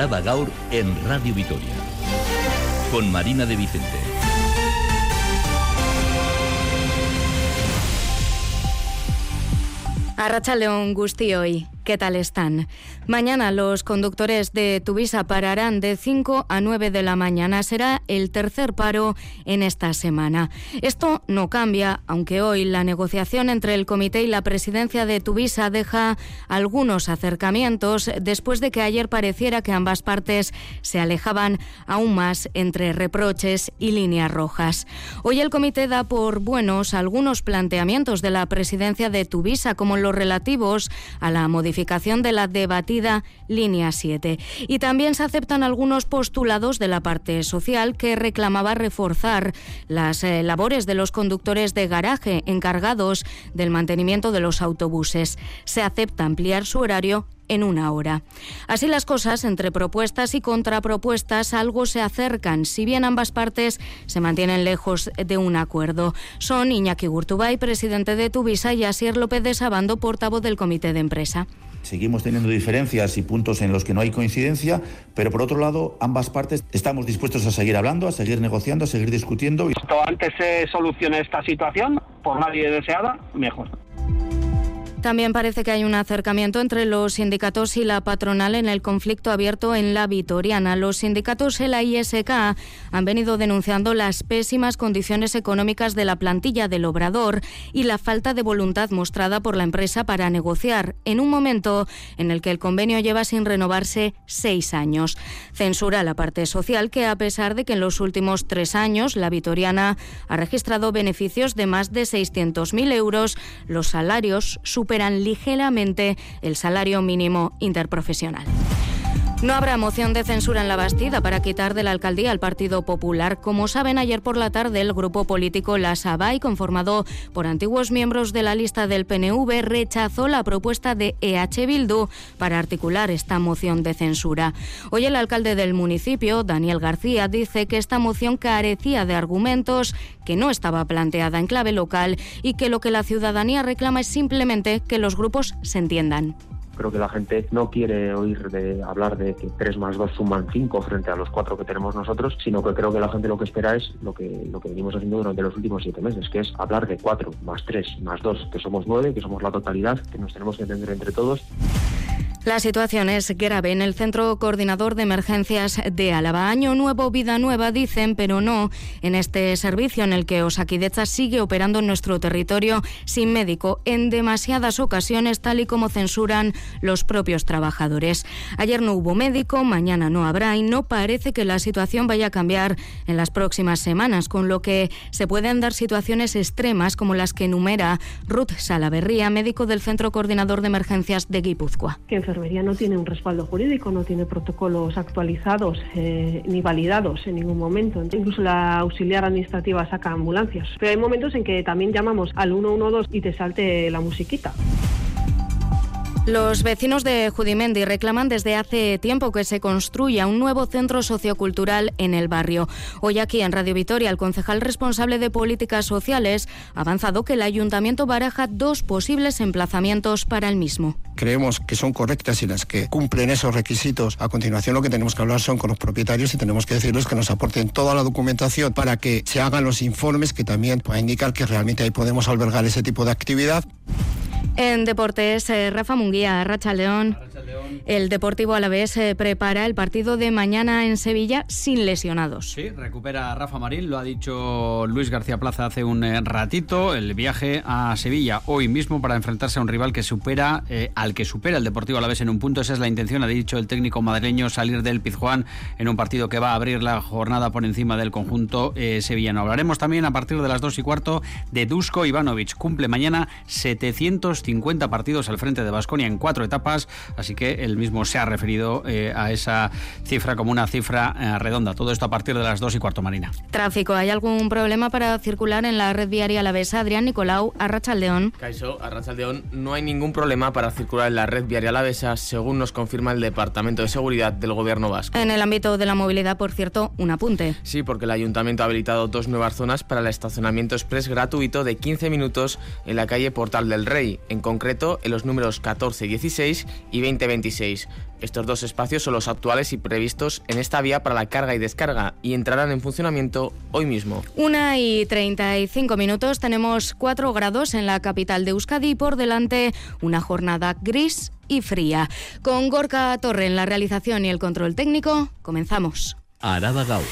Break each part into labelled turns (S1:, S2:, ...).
S1: Araba Gaur en Radio Vitoria. Con Marina de Vicente.
S2: León hoy. ¿Qué tal están? Mañana los conductores de Tuvisa pararán de 5 a 9 de la mañana. Será el tercer paro en esta semana. Esto no cambia, aunque hoy la negociación entre el comité y la presidencia de Tuvisa deja algunos acercamientos después de que ayer pareciera que ambas partes se alejaban aún más entre reproches y líneas rojas. Hoy el comité da por buenos algunos planteamientos de la presidencia de Tuvisa, como los relativos a la modificación de la debatida línea 7. Y también se aceptan algunos postulados de la parte social que reclamaba reforzar las eh, labores de los conductores de garaje encargados del mantenimiento de los autobuses. Se acepta ampliar su horario en una hora. Así las cosas, entre propuestas y contrapropuestas, algo se acercan, si bien ambas partes se mantienen lejos de un acuerdo. Son Iñaki Gurtubay, presidente de Tuvisa, y Asier López de Sabando, portavoz del comité de empresa.
S3: Seguimos teniendo diferencias y puntos en los que no hay coincidencia, pero por otro lado, ambas partes estamos dispuestos a seguir hablando, a seguir negociando, a seguir discutiendo.
S4: Cuanto antes se solucione esta situación, por nadie deseada, mejor.
S2: También parece que hay un acercamiento entre los sindicatos y la patronal en el conflicto abierto en la Vitoriana. Los sindicatos y la ISK han venido denunciando las pésimas condiciones económicas de la plantilla del obrador y la falta de voluntad mostrada por la empresa para negociar en un momento en el que el convenio lleva sin renovarse seis años. Censura la parte social que, a pesar de que en los últimos tres años la Vitoriana ha registrado beneficios de más de 600.000 euros, los salarios superan superan ligeramente el salario mínimo interprofesional. No habrá moción de censura en la Bastida para quitar de la alcaldía al Partido Popular. Como saben, ayer por la tarde el grupo político La Sabay, conformado por antiguos miembros de la lista del PNV, rechazó la propuesta de EH Bildu para articular esta moción de censura. Hoy el alcalde del municipio, Daniel García, dice que esta moción carecía de argumentos, que no estaba planteada en clave local y que lo que la ciudadanía reclama es simplemente que los grupos se entiendan
S5: creo que la gente no quiere oír de hablar de que 3 más 2 suman 5 frente a los 4 que tenemos nosotros, sino que creo que la gente lo que espera es lo que, lo que venimos haciendo durante los últimos 7 meses, que es hablar de 4 más 3 más 2, que somos 9, que somos la totalidad, que nos tenemos que entender entre todos.
S2: La situación es grave en el Centro Coordinador de Emergencias de Álava. Año nuevo, vida nueva, dicen, pero no en este servicio en el que Osakidecha sigue operando en nuestro territorio sin médico en demasiadas ocasiones, tal y como censuran los propios trabajadores. Ayer no hubo médico, mañana no habrá y no parece que la situación vaya a cambiar en las próximas semanas, con lo que se pueden dar situaciones extremas como las que enumera Ruth Salaverría, médico del Centro Coordinador de Emergencias de Guipúzcoa
S6: enfermería no tiene un respaldo jurídico, no tiene protocolos actualizados eh, ni validados en ningún momento. Incluso la auxiliar administrativa saca ambulancias. Pero hay momentos en que también llamamos al 112 y te salte la musiquita.
S2: Los vecinos de Judimendi reclaman desde hace tiempo que se construya un nuevo centro sociocultural en el barrio. Hoy aquí en Radio Vitoria, el concejal responsable de políticas sociales ha avanzado que el ayuntamiento baraja dos posibles emplazamientos para el mismo.
S7: Creemos que son correctas y las que cumplen esos requisitos. A continuación lo que tenemos que hablar son con los propietarios y tenemos que decirles que nos aporten toda la documentación para que se hagan los informes que también puedan indicar que realmente ahí podemos albergar ese tipo de actividad.
S2: En deportes, eh, Rafa Munguía, Racha León. El Deportivo Alavés se prepara el partido de mañana en Sevilla sin lesionados.
S8: Sí, recupera Rafa Marín, lo ha dicho Luis García Plaza hace un eh, ratito. El viaje a Sevilla hoy mismo para enfrentarse a un rival que supera, eh, al que supera el Deportivo Alavés en un punto. Esa es la intención, ha dicho el técnico madrileño, salir del Pizjuán en un partido que va a abrir la jornada por encima del conjunto sevillano. Hablaremos también a partir de las dos y cuarto de Dusko Ivanovic. Cumple mañana 700 50 partidos al frente de Basconia en cuatro etapas, así que él mismo se ha referido eh, a esa cifra como una cifra eh, redonda. Todo esto a partir de las dos y cuarto, Marina.
S2: Tráfico. ¿Hay algún problema para circular en la red viaria Alavesa? Adrián Nicolau, Arrachaldeón.
S9: Caiso, Arrachaldeón, no hay ningún problema para circular en la red viaria Alavesa, según nos confirma el Departamento de Seguridad del Gobierno Vasco.
S2: En el ámbito de la movilidad, por cierto, un apunte.
S9: Sí, porque el Ayuntamiento ha habilitado dos nuevas zonas para el estacionamiento express gratuito de 15 minutos en la calle Portal del Rey, en concreto en los números 14 16 y 20 A26. Estos dos espacios son los actuales y previstos en esta vía para la carga y descarga y entrarán en funcionamiento hoy mismo.
S2: Una y 35 minutos, tenemos 4 grados en la capital de Euskadi y por delante una jornada gris y fría. Con Gorka Torre en la realización y el control técnico, comenzamos.
S1: Araba Gau.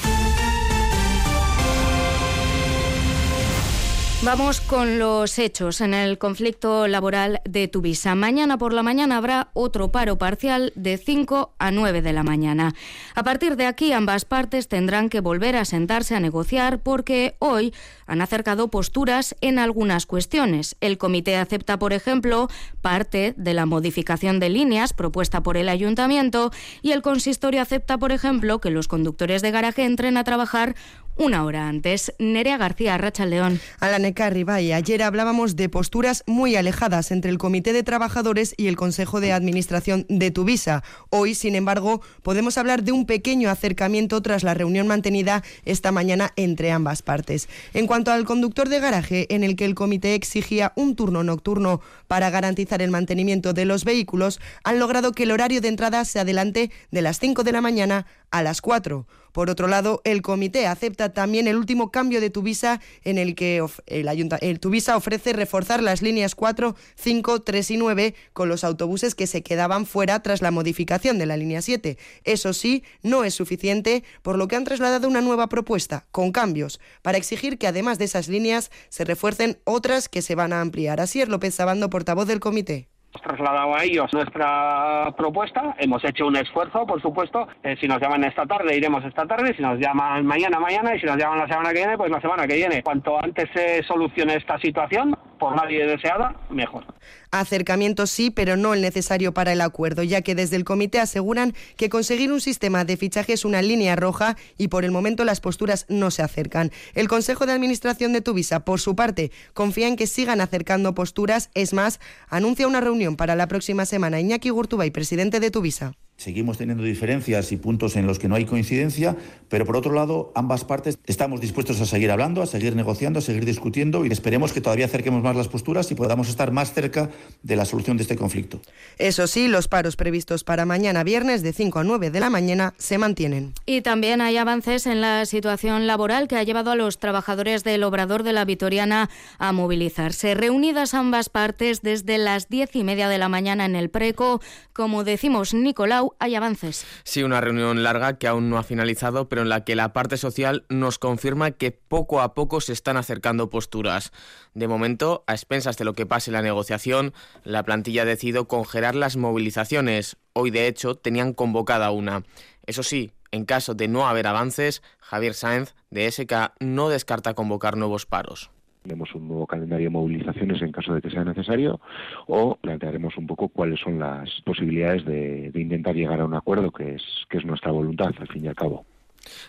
S2: Vamos con los hechos en el conflicto laboral de Tuvisa. Mañana por la mañana habrá otro paro parcial de 5 a 9 de la mañana. A partir de aquí ambas partes tendrán que volver a sentarse a negociar porque hoy han acercado posturas en algunas cuestiones. El comité acepta, por ejemplo, parte de la modificación de líneas propuesta por el ayuntamiento y el consistorio acepta, por ejemplo, que los conductores de garaje entren a trabajar una hora antes. Nerea García, Racha León.
S10: Alaneca Ribay, ayer hablábamos de posturas muy alejadas entre el Comité de Trabajadores y el Consejo de Administración de Tuvisa. Hoy, sin embargo, podemos hablar de un pequeño acercamiento tras la reunión mantenida esta mañana entre ambas partes. En cuanto al conductor de garaje, en el que el comité exigía un turno nocturno para garantizar el mantenimiento de los vehículos, han logrado que el horario de entrada se adelante de las 5 de la mañana a las 4. Por otro lado, el comité acepta también el último cambio de Tuvisa en el que el, el Tuvisa ofrece reforzar las líneas 4, 5, 3 y 9 con los autobuses que se quedaban fuera tras la modificación de la línea 7. Eso sí, no es suficiente, por lo que han trasladado una nueva propuesta, con cambios, para exigir que además de esas líneas se refuercen otras que se van a ampliar. Así es López Sabando, portavoz del comité.
S4: Trasladado a ellos nuestra propuesta, hemos hecho un esfuerzo, por supuesto. Eh, si nos llaman esta tarde, iremos esta tarde. Si nos llaman mañana, mañana. Y si nos llaman la semana que viene, pues la semana que viene. Cuanto antes se solucione esta situación, por nadie deseada, mejor.
S10: Acercamiento sí, pero no el necesario para el acuerdo, ya que desde el comité aseguran que conseguir un sistema de fichaje es una línea roja y por el momento las posturas no se acercan. El Consejo de Administración de Tuvisa, por su parte, confía en que sigan acercando posturas. Es más, anuncia una reunión para la próxima semana. Iñaki Gurtubay, presidente de Tuvisa.
S3: Seguimos teniendo diferencias y puntos en los que no hay coincidencia, pero por otro lado, ambas partes estamos dispuestos a seguir hablando, a seguir negociando, a seguir discutiendo y esperemos que todavía acerquemos más las posturas y podamos estar más cerca de la solución de este conflicto.
S10: Eso sí, los paros previstos para mañana viernes de 5 a 9 de la mañana se mantienen.
S2: Y también hay avances en la situación laboral que ha llevado a los trabajadores del Obrador de la Vitoriana a movilizarse. Reunidas ambas partes desde las diez y media de la mañana en el Preco, como decimos Nicolau, hay avances.
S9: Sí, una reunión larga que aún no ha finalizado, pero en la que la parte social nos confirma que poco a poco se están acercando posturas. De momento, a expensas de lo que pase en la negociación, la plantilla ha decidido congelar las movilizaciones. Hoy, de hecho, tenían convocada una. Eso sí, en caso de no haber avances, Javier Sáenz, de SK, no descarta convocar nuevos paros
S11: tenemos un nuevo calendario de movilizaciones en caso de que sea necesario o plantearemos un poco cuáles son las posibilidades de, intentar llegar a un acuerdo que es, que es nuestra voluntad al fin y al cabo.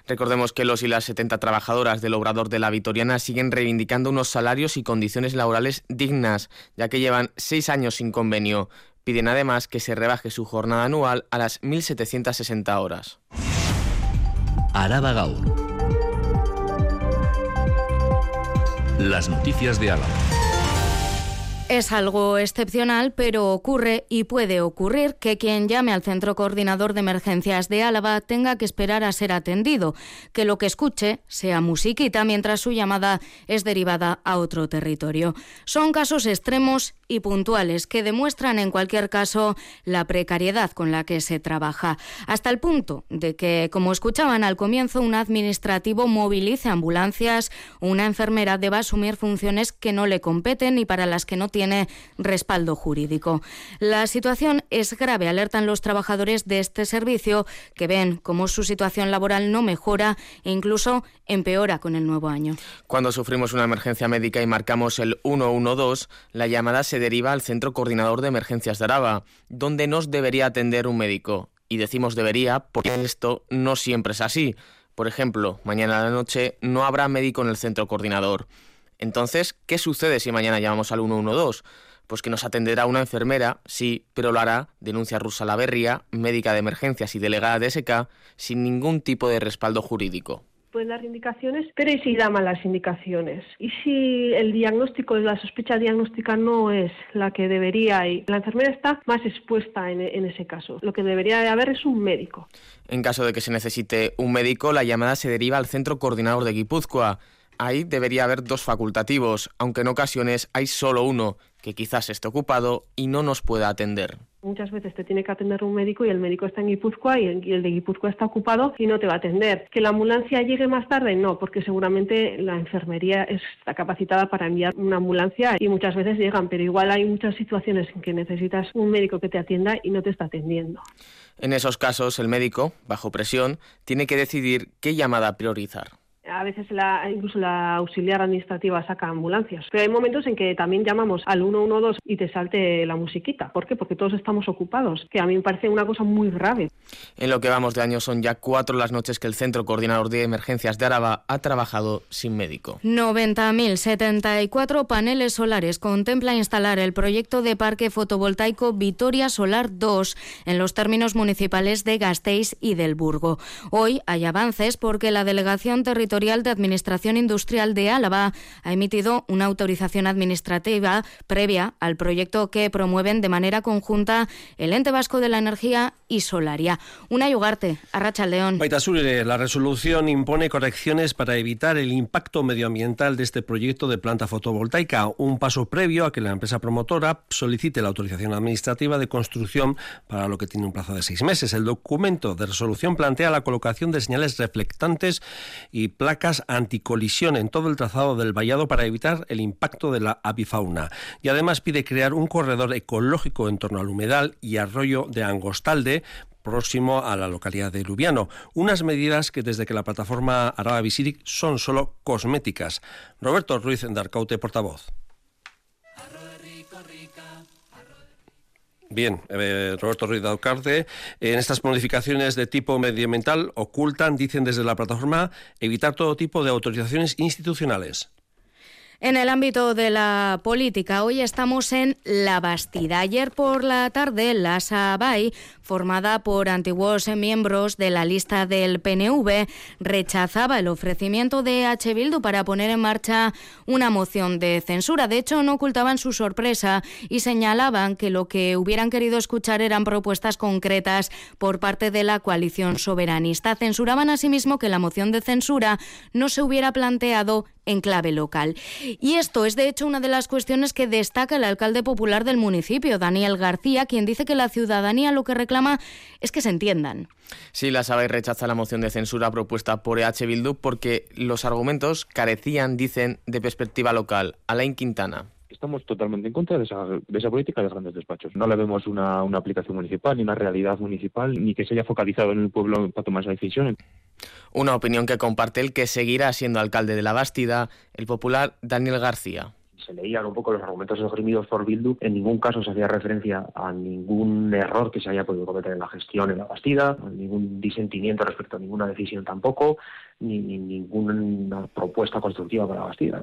S9: Recordemos que los y las 70 trabajadoras del Obrador de la Vitoriana siguen reivindicando unos salarios y condiciones laborales dignas, ya que llevan seis años sin convenio. Piden además que se rebaje su jornada anual a las 1.760 horas.
S1: Araba Gaur. Las noticias de Álava.
S2: Es algo excepcional, pero ocurre y puede ocurrir que quien llame al Centro Coordinador de Emergencias de Álava tenga que esperar a ser atendido, que lo que escuche sea musiquita mientras su llamada es derivada a otro territorio. Son casos extremos y puntuales que demuestran en cualquier caso la precariedad con la que se trabaja, hasta el punto de que, como escuchaban al comienzo, un administrativo movilice ambulancias, una enfermera deba asumir funciones que no le competen y para las que no tiene respaldo jurídico. La situación es grave, alertan los trabajadores de este servicio que ven cómo su situación laboral no mejora e incluso empeora con el nuevo año.
S9: Cuando sufrimos una emergencia médica y marcamos el 112, la llamada se deriva al Centro Coordinador de Emergencias de Araba, donde nos debería atender un médico. Y decimos debería porque esto no siempre es así. Por ejemplo, mañana a la noche no habrá médico en el centro coordinador. Entonces, ¿qué sucede si mañana llamamos al 112? Pues que nos atenderá una enfermera, sí, pero lo hará, denuncia Rusa Laverría, médica de emergencias y delegada de SK, sin ningún tipo de respaldo jurídico.
S6: Pueden dar indicaciones, pero ¿y si da malas indicaciones? ¿Y si el diagnóstico, la sospecha diagnóstica no es la que debería y la enfermera está más expuesta en, en ese caso? Lo que debería de haber es un médico.
S9: En caso de que se necesite un médico, la llamada se deriva al centro coordinador de Guipúzcoa. Ahí debería haber dos facultativos, aunque en ocasiones hay solo uno, que quizás esté ocupado y no nos pueda atender.
S6: Muchas veces te tiene que atender un médico y el médico está en Guipúzcoa y el de Guipúzcoa está ocupado y no te va a atender. ¿Que la ambulancia llegue más tarde? No, porque seguramente la enfermería está capacitada para enviar una ambulancia y muchas veces llegan, pero igual hay muchas situaciones en que necesitas un médico que te atienda y no te está atendiendo.
S9: En esos casos, el médico, bajo presión, tiene que decidir qué llamada priorizar
S6: a veces la, incluso la auxiliar administrativa saca ambulancias. Pero hay momentos en que también llamamos al 112 y te salte la musiquita. ¿Por qué? Porque todos estamos ocupados, que a mí me parece una cosa muy grave.
S9: En lo que vamos de año son ya cuatro las noches que el Centro Coordinador de Emergencias de Araba ha trabajado sin médico.
S2: 90.074 paneles solares contempla instalar el proyecto de parque fotovoltaico Vitoria Solar 2 en los términos municipales de Gasteiz y del Burgo. Hoy hay avances porque la delegación territorial de Administración Industrial de Álava ha emitido una autorización administrativa previa al proyecto que promueven de manera conjunta el Ente Vasco de la Energía y Solaria. Una yugarte, Arracha León.
S12: la resolución impone correcciones para evitar el impacto medioambiental de este proyecto de planta fotovoltaica, un paso previo a que la empresa promotora solicite la autorización administrativa de construcción para lo que tiene un plazo de seis meses. El documento de resolución plantea la colocación de señales reflectantes y placas anticolisión en todo el trazado del vallado para evitar el impacto de la avifauna. Y además pide crear un corredor ecológico en torno al humedal y arroyo de Angostalde próximo a la localidad de Lubiano. Unas medidas que desde que la plataforma Araba Visiric son solo cosméticas. Roberto Ruiz Darcaute, portavoz. Bien, eh, Roberto Ruiz Daucarte, en estas modificaciones de tipo medioambiental ocultan, dicen desde la plataforma, evitar todo tipo de autorizaciones institucionales.
S2: En el ámbito de la política, hoy estamos en La Bastida. Ayer por la tarde, la SABAI, formada por antiguos miembros de la lista del PNV, rechazaba el ofrecimiento de H. Bildu para poner en marcha una moción de censura. De hecho, no ocultaban su sorpresa y señalaban que lo que hubieran querido escuchar eran propuestas concretas por parte de la coalición soberanista. Censuraban asimismo que la moción de censura no se hubiera planteado en clave local. Y esto es, de hecho, una de las cuestiones que destaca el alcalde popular del municipio, Daniel García, quien dice que la ciudadanía lo que reclama es que se entiendan.
S9: Sí, la SABAI rechaza la moción de censura propuesta por EH Bildu porque los argumentos carecían, dicen, de perspectiva local. Alain Quintana
S5: estamos totalmente en contra de esa, de esa política de grandes despachos. No le vemos una, una, aplicación municipal, ni una realidad municipal, ni que se haya focalizado en el pueblo para tomar esa decisión.
S9: Una opinión que comparte el que seguirá siendo alcalde de la Bastida, el popular Daniel García
S5: se leían un poco los argumentos esgrimidos por Bildu, en ningún caso se hacía referencia a ningún error que se haya podido cometer en la gestión en la Bastida, ningún disentimiento respecto a ninguna decisión tampoco, ni, ni ninguna propuesta constructiva para la Bastida.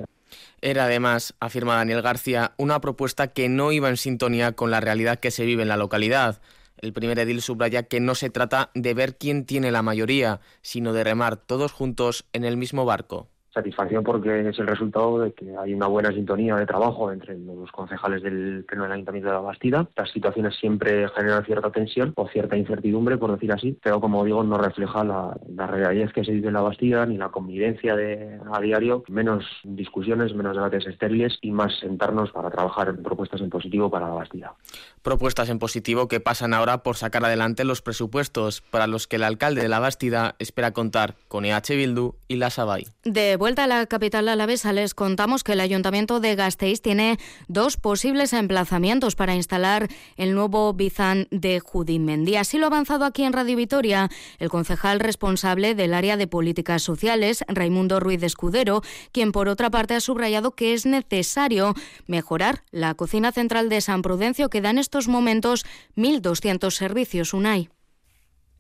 S9: Era además, afirma Daniel García, una propuesta que no iba en sintonía con la realidad que se vive en la localidad. El primer edil subraya que no se trata de ver quién tiene la mayoría, sino de remar todos juntos en el mismo barco
S5: satisfacción porque es el resultado de que hay una buena sintonía de trabajo entre los concejales del pleno del Ayuntamiento de la Bastida. Las situaciones siempre generan cierta tensión o cierta incertidumbre, por decir así, pero como digo, no refleja la, realidad que se vive en la Bastida ni la convivencia de, a diario, menos discusiones, menos debates estériles y más sentarnos para trabajar en propuestas en positivo para la Bastida.
S9: Propuestas en positivo que pasan ahora por sacar adelante los presupuestos para los que el alcalde de la Bastida espera contar con EH Bildu y la SABAI.
S2: De vuelta a la capital alavesa les contamos que el Ayuntamiento de Gasteiz tiene dos posibles emplazamientos para instalar el nuevo Bizán de Judimendi. Así lo ha avanzado aquí en Radio Vitoria el concejal responsable del área de políticas sociales, Raimundo Ruiz Escudero, quien por otra parte ha subrayado que es necesario mejorar la cocina central de San Prudencio que da en estos momentos 1.200 servicios UNAI.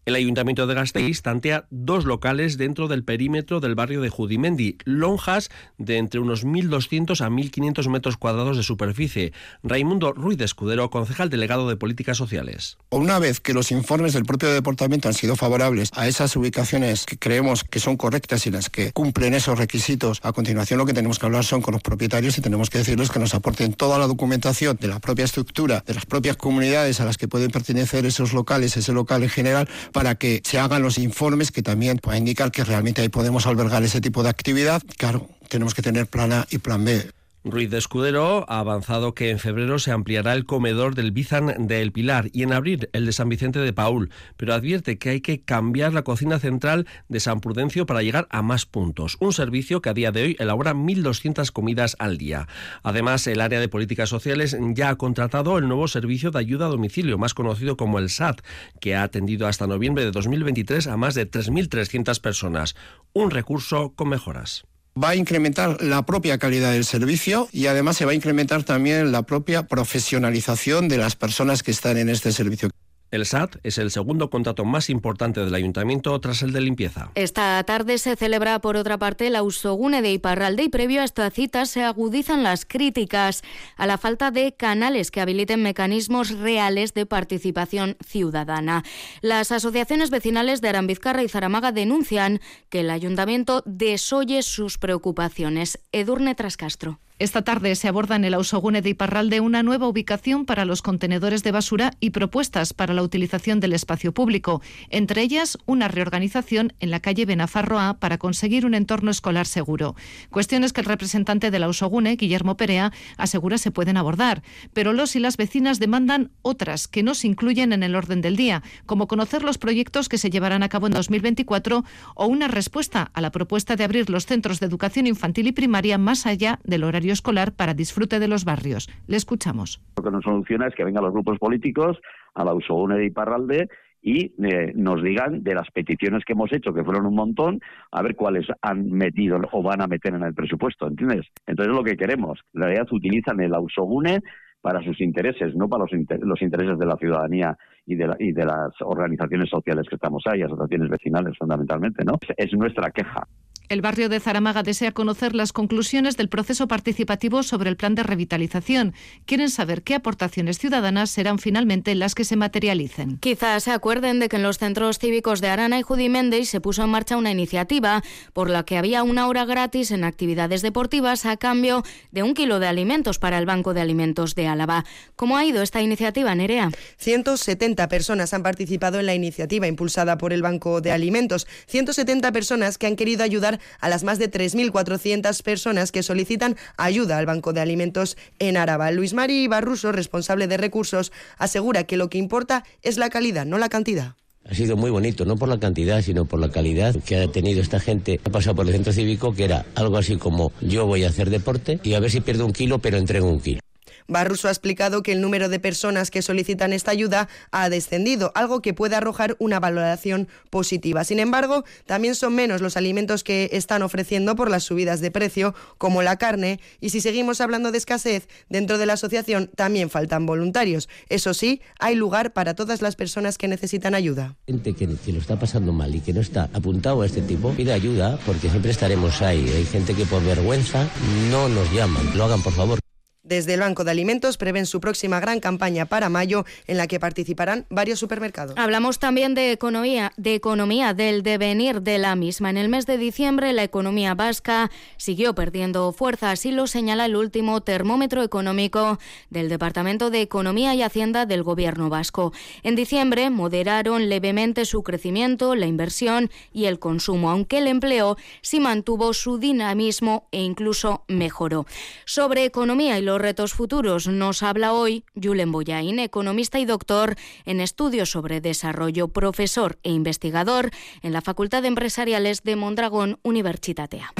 S12: El Ayuntamiento de Gasteiz tantea dos locales dentro del perímetro del barrio de Judimendi, lonjas de entre unos 1.200 a 1.500 metros cuadrados de superficie. Raimundo Ruiz de Escudero, concejal delegado de Políticas Sociales.
S7: Una vez que los informes del propio departamento han sido favorables a esas ubicaciones que creemos que son correctas y las que cumplen esos requisitos, a continuación lo que tenemos que hablar son con los propietarios y tenemos que decirles que nos aporten toda la documentación de la propia estructura, de las propias comunidades a las que pueden pertenecer esos locales, ese local en general, para que se hagan los informes que también puedan indicar que realmente ahí podemos albergar ese tipo de actividad. Claro, tenemos que tener plan A y plan B.
S12: Ruiz de Escudero ha avanzado que en febrero se ampliará el comedor del Bizan de El Pilar y en abril el de San Vicente de Paul, pero advierte que hay que cambiar la cocina central de San Prudencio para llegar a más puntos, un servicio que a día de hoy elabora 1.200 comidas al día. Además, el área de políticas sociales ya ha contratado el nuevo servicio de ayuda a domicilio, más conocido como el SAT, que ha atendido hasta noviembre de 2023 a más de 3.300 personas, un recurso con mejoras
S7: va a incrementar la propia calidad del servicio y además se va a incrementar también la propia profesionalización de las personas que están en este servicio.
S12: El SAT es el segundo contrato más importante del ayuntamiento tras el de limpieza.
S2: Esta tarde se celebra, por otra parte, la Usogune de Iparralde y previo a esta cita se agudizan las críticas a la falta de canales que habiliten mecanismos reales de participación ciudadana. Las asociaciones vecinales de Arambizcarra y Zaramaga denuncian que el ayuntamiento desoye sus preocupaciones. Edurne Trascastro.
S13: Esta tarde se aborda en el Ausogune de Iparralde una nueva ubicación para los contenedores de basura y propuestas para la utilización del espacio público, entre ellas una reorganización en la calle Benafarroa para conseguir un entorno escolar seguro. Cuestiones que el representante del Ausogune, Guillermo Perea, asegura se pueden abordar, pero los y las vecinas demandan otras que no se incluyen en el orden del día, como conocer los proyectos que se llevarán a cabo en 2024 o una respuesta a la propuesta de abrir los centros de educación infantil y primaria más allá del horario escolar para disfrute de los barrios. Le escuchamos.
S14: Lo que nos soluciona es que vengan los grupos políticos a la Usogune de Iparralde y eh, nos digan de las peticiones que hemos hecho, que fueron un montón, a ver cuáles han metido o van a meter en el presupuesto, ¿entiendes? Entonces lo que queremos, en realidad utilizan el Ausogune para sus intereses, no para los, los intereses de la ciudadanía y de, y de las organizaciones sociales que estamos ahí, asociaciones vecinales fundamentalmente, ¿no? Es nuestra queja.
S13: El barrio de Zaramaga desea conocer las conclusiones del proceso participativo sobre el plan de revitalización. Quieren saber qué aportaciones ciudadanas serán finalmente las que se materialicen.
S2: Quizás se acuerden de que en los centros cívicos de Arana y Judiméndez se puso en marcha una iniciativa por la que había una hora gratis en actividades deportivas a cambio de un kilo de alimentos para el Banco de Alimentos de Álava. ¿Cómo ha ido esta iniciativa, Nerea?
S10: 170 personas han participado en la iniciativa impulsada por el Banco de Alimentos. 170 personas que han querido ayudar a las más de 3.400 personas que solicitan ayuda al Banco de Alimentos en Araba. Luis Mari Barruso, responsable de recursos, asegura que lo que importa es la calidad, no la cantidad.
S15: Ha sido muy bonito, no por la cantidad, sino por la calidad que ha tenido esta gente. Ha pasado por el centro cívico, que era algo así como yo voy a hacer deporte y a ver si pierdo un kilo, pero entrego un kilo.
S10: Barruso ha explicado que el número de personas que solicitan esta ayuda ha descendido, algo que puede arrojar una valoración positiva. Sin embargo, también son menos los alimentos que están ofreciendo por las subidas de precio, como la carne, y si seguimos hablando de escasez, dentro de la asociación también faltan voluntarios. Eso sí, hay lugar para todas las personas que necesitan ayuda.
S15: Gente que, que lo está pasando mal y que no está apuntado a este tipo, pide ayuda porque siempre estaremos ahí. Hay gente que por vergüenza no nos llaman. Lo hagan, por favor.
S10: Desde el Banco de Alimentos prevén su próxima gran campaña para mayo en la que participarán varios supermercados.
S2: Hablamos también de economía, de economía, del devenir de la misma. En el mes de diciembre la economía vasca siguió perdiendo fuerza, así lo señala el último termómetro económico del Departamento de Economía y Hacienda del Gobierno vasco. En diciembre moderaron levemente su crecimiento, la inversión y el consumo, aunque el empleo sí mantuvo su dinamismo e incluso mejoró. Sobre economía y los retos futuros. Nos habla hoy Julen Boyain, economista y doctor en estudios sobre desarrollo, profesor e investigador en la Facultad de Empresariales de Mondragón Universitatea.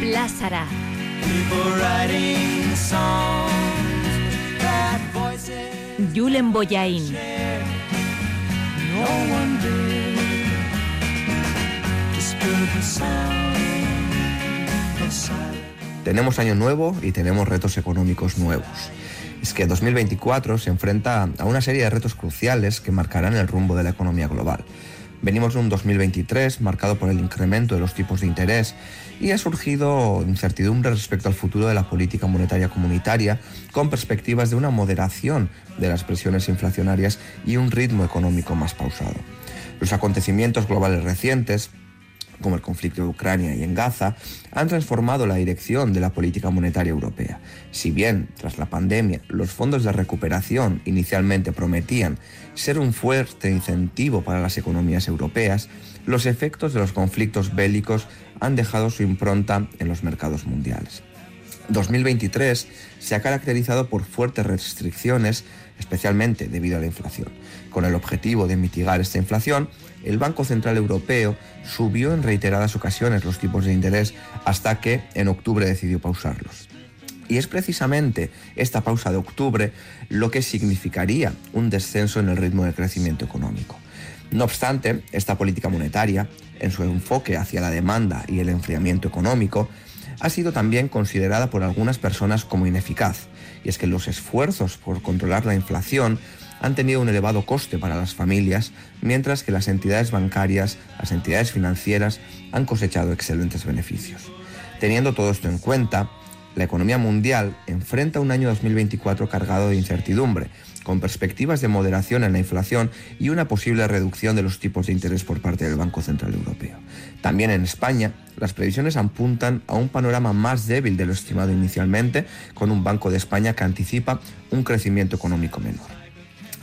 S13: Plázara. Julen Boyain.
S16: Tenemos año nuevo y tenemos retos económicos nuevos. Es que 2024 se enfrenta a una serie de retos cruciales que marcarán el rumbo de la economía global. Venimos de un 2023 marcado por el incremento de los tipos de interés y ha surgido incertidumbre respecto al futuro de la política monetaria comunitaria con perspectivas de una moderación de las presiones inflacionarias y un ritmo económico más pausado. Los acontecimientos globales recientes, como el conflicto de Ucrania y en Gaza, han transformado la dirección de la política monetaria europea. Si bien, tras la pandemia, los fondos de recuperación inicialmente prometían ser un fuerte incentivo para las economías europeas, los efectos de los conflictos bélicos han dejado su impronta en los mercados mundiales. 2023 se ha caracterizado por fuertes restricciones, especialmente debido a la inflación. Con el objetivo de mitigar esta inflación, el Banco Central Europeo subió en reiteradas ocasiones los tipos de interés hasta que en octubre decidió pausarlos. Y es precisamente esta pausa de octubre lo que significaría un descenso en el ritmo de crecimiento económico. No obstante, esta política monetaria, en su enfoque hacia la demanda y el enfriamiento económico, ha sido también considerada por algunas personas como ineficaz. Y es que los esfuerzos por controlar la inflación han tenido un elevado coste para las familias, mientras que las entidades bancarias, las entidades financieras, han cosechado excelentes beneficios. Teniendo todo esto en cuenta, la economía mundial enfrenta un año 2024 cargado de incertidumbre, con perspectivas de moderación en la inflación y una posible reducción de los tipos de interés por parte del Banco Central Europeo. También en España, las previsiones apuntan a un panorama más débil de lo estimado inicialmente, con un Banco de España que anticipa un crecimiento económico menor.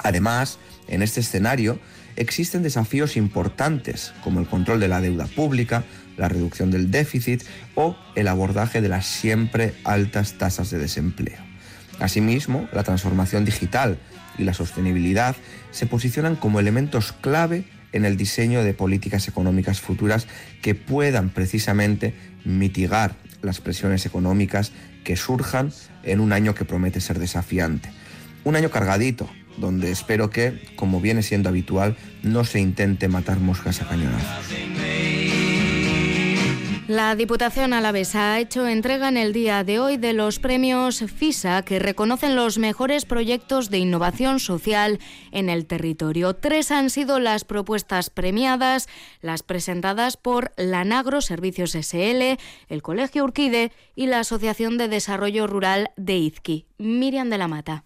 S16: Además, en este escenario existen desafíos importantes como el control de la deuda pública, la reducción del déficit o el abordaje de las siempre altas tasas de desempleo. Asimismo, la transformación digital y la sostenibilidad se posicionan como elementos clave en el diseño de políticas económicas futuras que puedan precisamente mitigar las presiones económicas que surjan en un año que promete ser desafiante. Un año cargadito, donde espero que, como viene siendo habitual, no se intente matar moscas a cañonazos.
S2: La Diputación Alavesa ha hecho entrega en el día de hoy de los premios FISA que reconocen los mejores proyectos de innovación social en el territorio. Tres han sido las propuestas premiadas, las presentadas por Lanagro Servicios SL, el Colegio Urquide y la Asociación de Desarrollo Rural de Izqui. Miriam de la Mata.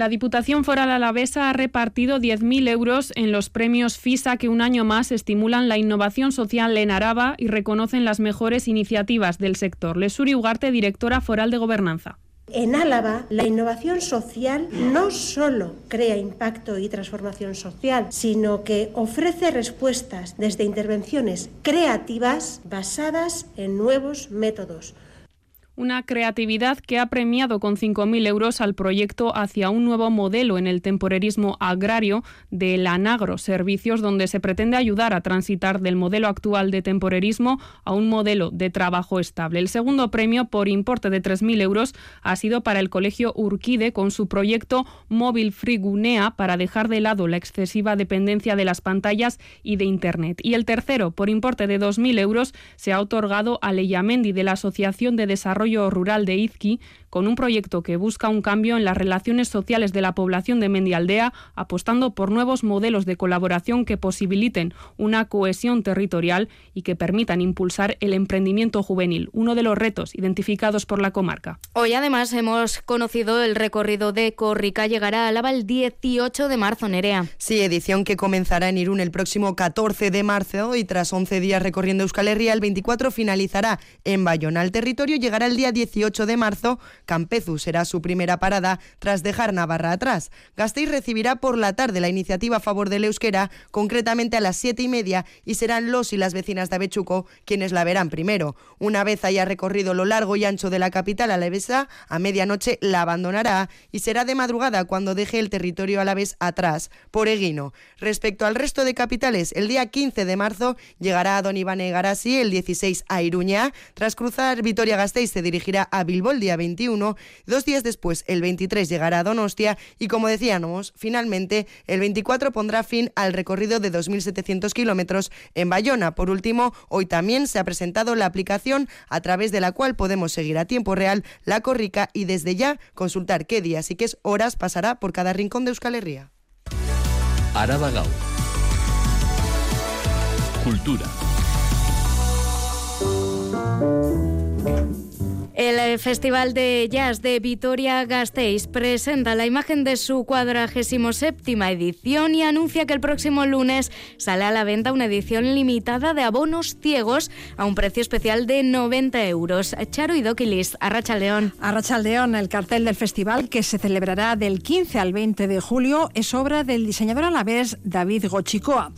S17: La Diputación Foral Alavesa ha repartido 10.000 euros en los premios FISA que un año más estimulan la innovación social en Araba y reconocen las mejores iniciativas del sector. Lesuri Ugarte, directora foral de Gobernanza.
S18: En Álava, la innovación social no solo crea impacto y transformación social, sino que ofrece respuestas desde intervenciones creativas basadas en nuevos métodos
S17: una creatividad que ha premiado con 5.000 euros al proyecto hacia un nuevo modelo en el temporerismo agrario de la Nagro Servicios, donde se pretende ayudar a transitar del modelo actual de temporerismo a un modelo de trabajo estable. El segundo premio, por importe de 3.000 euros, ha sido para el Colegio Urquide con su proyecto Móvil Free Gunea para dejar de lado la excesiva dependencia de las pantallas y de Internet. Y el tercero, por importe de 2.000 euros, se ha otorgado a Leyamendi de la Asociación de Desarrollo Rural de Izqui con un proyecto que busca un cambio en las relaciones sociales de la población de Mendialdea, apostando por nuevos modelos de colaboración que posibiliten una cohesión territorial y que permitan impulsar el emprendimiento juvenil, uno de los retos identificados por la comarca.
S2: Hoy además hemos conocido el recorrido de Corrica, llegará a Lava el 18 de marzo, Nerea.
S10: Sí, edición que comenzará en Irún el próximo 14 de marzo y tras 11 días recorriendo Euskal Herria, el 24 finalizará en Bayona. El territorio llegará el día 18 de marzo Campezu será su primera parada tras dejar Navarra atrás. Gasteiz recibirá por la tarde la iniciativa a favor del euskera, concretamente a las siete y media, y serán los y las vecinas de Avechuco quienes la verán primero. Una vez haya recorrido lo largo y ancho de la capital alavesa, a medianoche la abandonará y será de madrugada cuando deje el territorio alavés atrás, por Eguino. Respecto al resto de capitales, el día 15 de marzo llegará a Don Iván Garasi, el 16 a Iruña, tras cruzar Vitoria-Gasteiz dirigirá a Bilbao el día 21, dos días después, el 23, llegará a Donostia y, como decíamos, finalmente el 24 pondrá fin al recorrido de 2.700 kilómetros en Bayona. Por último, hoy también se ha presentado la aplicación a través de la cual podemos seguir a tiempo real la corrica y desde ya consultar qué días y qué horas pasará por cada rincón de Euskal Herria.
S1: Araba Cultura.
S2: El eh, Festival de Jazz de Vitoria-Gasteiz presenta la imagen de su cuadragésimo séptima edición y anuncia que el próximo lunes sale a la venta una edición limitada de abonos ciegos a un precio especial de 90 euros. Charo y Doquilis, Arracha León.
S19: Arracha León, el cartel del festival que se celebrará del 15 al 20 de julio es obra del diseñador alavés David Gochicoa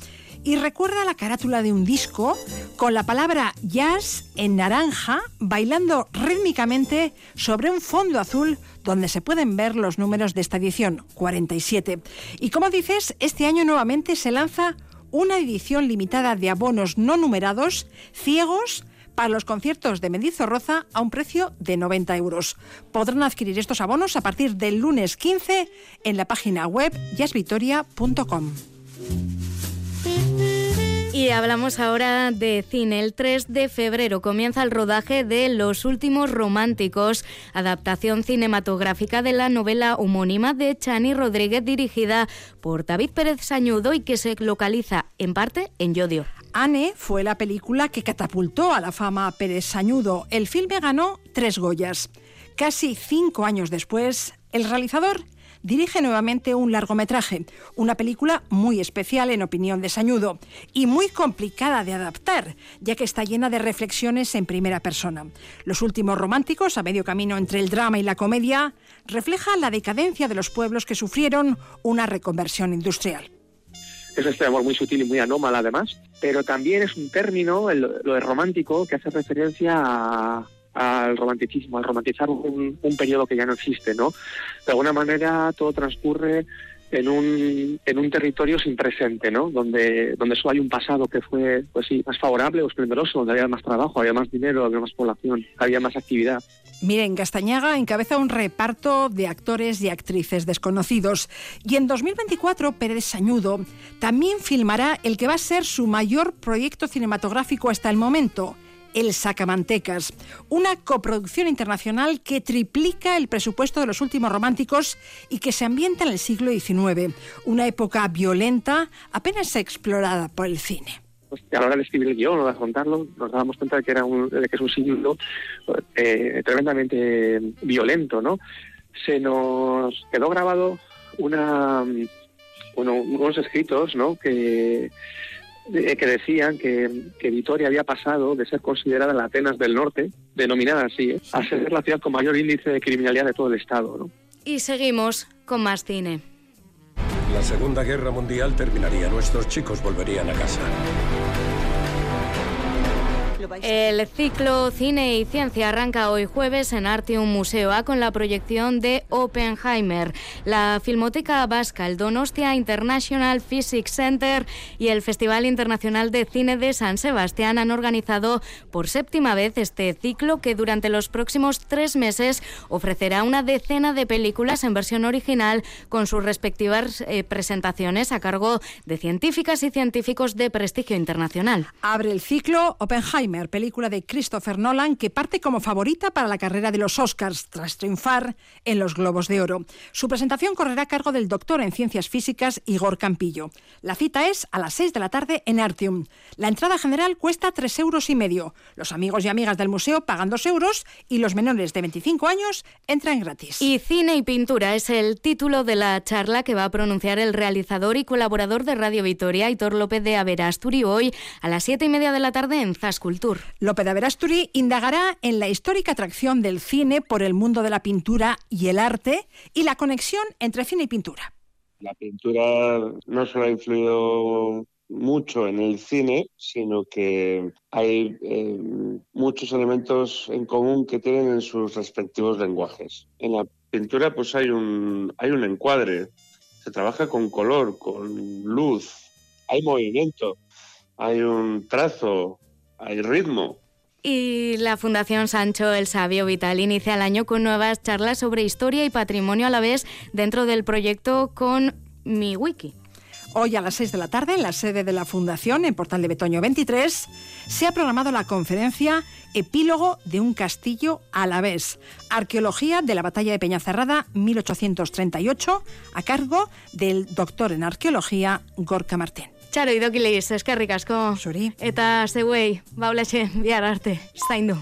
S19: y recuerda la carátula de un disco con la palabra jazz en naranja bailando rítmicamente sobre un fondo azul donde se pueden ver los números de esta edición, 47. Y como dices, este año nuevamente se lanza una edición limitada de abonos no numerados, ciegos, para los conciertos de Mendizorroza a un precio de 90 euros. Podrán adquirir estos abonos a partir del lunes 15 en la página web jazzvitoria.com.
S2: Y hablamos ahora de cine. El 3 de febrero comienza el rodaje de Los Últimos Románticos, adaptación cinematográfica de la novela homónima de Chani Rodríguez dirigida por David Pérez Sañudo y que se localiza en parte en Yodio.
S19: Anne fue la película que catapultó a la fama a Pérez Sañudo. El filme ganó tres Goyas. Casi cinco años después, el realizador dirige nuevamente un largometraje, una película muy especial en opinión de Sañudo y muy complicada de adaptar, ya que está llena de reflexiones en primera persona. Los últimos románticos, a medio camino entre el drama y la comedia, refleja la decadencia de los pueblos que sufrieron una reconversión industrial
S5: es este amor muy sutil y muy anómalo además, pero también es un término, lo de romántico, que hace referencia a, al romanticismo, al romantizar un, periodo que ya no existe, ¿no? De alguna manera todo transcurre en un, en un territorio sin presente, ¿no? Donde, donde solo hay un pasado que fue, pues sí, más favorable o esplendoroso, donde había más trabajo, había más dinero, había más población, había más actividad.
S19: Miren, Castañaga encabeza un reparto de actores y actrices desconocidos. Y en 2024, Pérez Sañudo también filmará el que va a ser su mayor proyecto cinematográfico hasta el momento, el Sacamantecas, una coproducción internacional que triplica el presupuesto de los últimos románticos y que se ambienta en el siglo XIX, una época violenta apenas explorada por el cine.
S5: A la hora de escribir el guion o de contarlo, nos dábamos cuenta de que, era un, de que es un siglo eh, tremendamente violento, ¿no? Se nos quedó grabado una, unos escritos, ¿no? Que que decían que, que, Vitoria había pasado de ser considerada la Atenas del Norte, denominada así, ¿eh? a ser la ciudad con mayor índice de criminalidad de todo el Estado. ¿no?
S2: Y seguimos con más cine.
S20: La Segunda Guerra Mundial terminaría, nuestros chicos volverían a casa.
S2: El ciclo Cine y Ciencia arranca hoy jueves en Artium Museo A con la proyección de Oppenheimer. La Filmoteca Vasca, el Donostia International Physics Center y el Festival Internacional de Cine de San Sebastián han organizado por séptima vez este ciclo que durante los próximos tres meses ofrecerá una decena de películas en versión original con sus respectivas eh, presentaciones a cargo de científicas y científicos de prestigio internacional.
S19: Abre el ciclo Oppenheimer película de Christopher Nolan que parte como favorita para la carrera de los Oscars tras triunfar en los Globos de Oro. Su presentación correrá a cargo del doctor en Ciencias Físicas Igor Campillo. La cita es a las 6 de la tarde en Artium. La entrada general cuesta 3 euros y medio. Los amigos y amigas del museo pagan 2 euros y los menores de 25 años entran gratis.
S2: Y Cine y Pintura es el título de la charla que va a pronunciar el realizador y colaborador de Radio Vitoria, Hitor López de Averasturi, hoy a las 7 y media de la tarde en Zascultura.
S19: López de Averasturi indagará en la histórica atracción del cine por el mundo de la pintura y el arte y la conexión entre cine y pintura.
S21: La pintura no solo ha influido mucho en el cine, sino que hay eh, muchos elementos en común que tienen en sus respectivos lenguajes. En la pintura pues hay un, hay un encuadre, se trabaja con color, con luz, hay movimiento, hay un trazo, hay ritmo.
S2: Y la Fundación Sancho el Sabio Vital inicia el año con nuevas charlas sobre historia y patrimonio a la vez dentro del proyecto con Mi Wiki.
S19: Hoy a las 6 de la tarde, en la sede de la Fundación, en Portal de Betoño 23, se ha programado la conferencia Epílogo de un castillo a la vez. Arqueología de la batalla de Peñacerrada 1838, a cargo del doctor en arqueología Gorka Martín.
S2: Txaro, idokilis, eskerrik asko.
S19: Zuri.
S2: Eta zeuei, baulaxe, bihar arte, zaindu.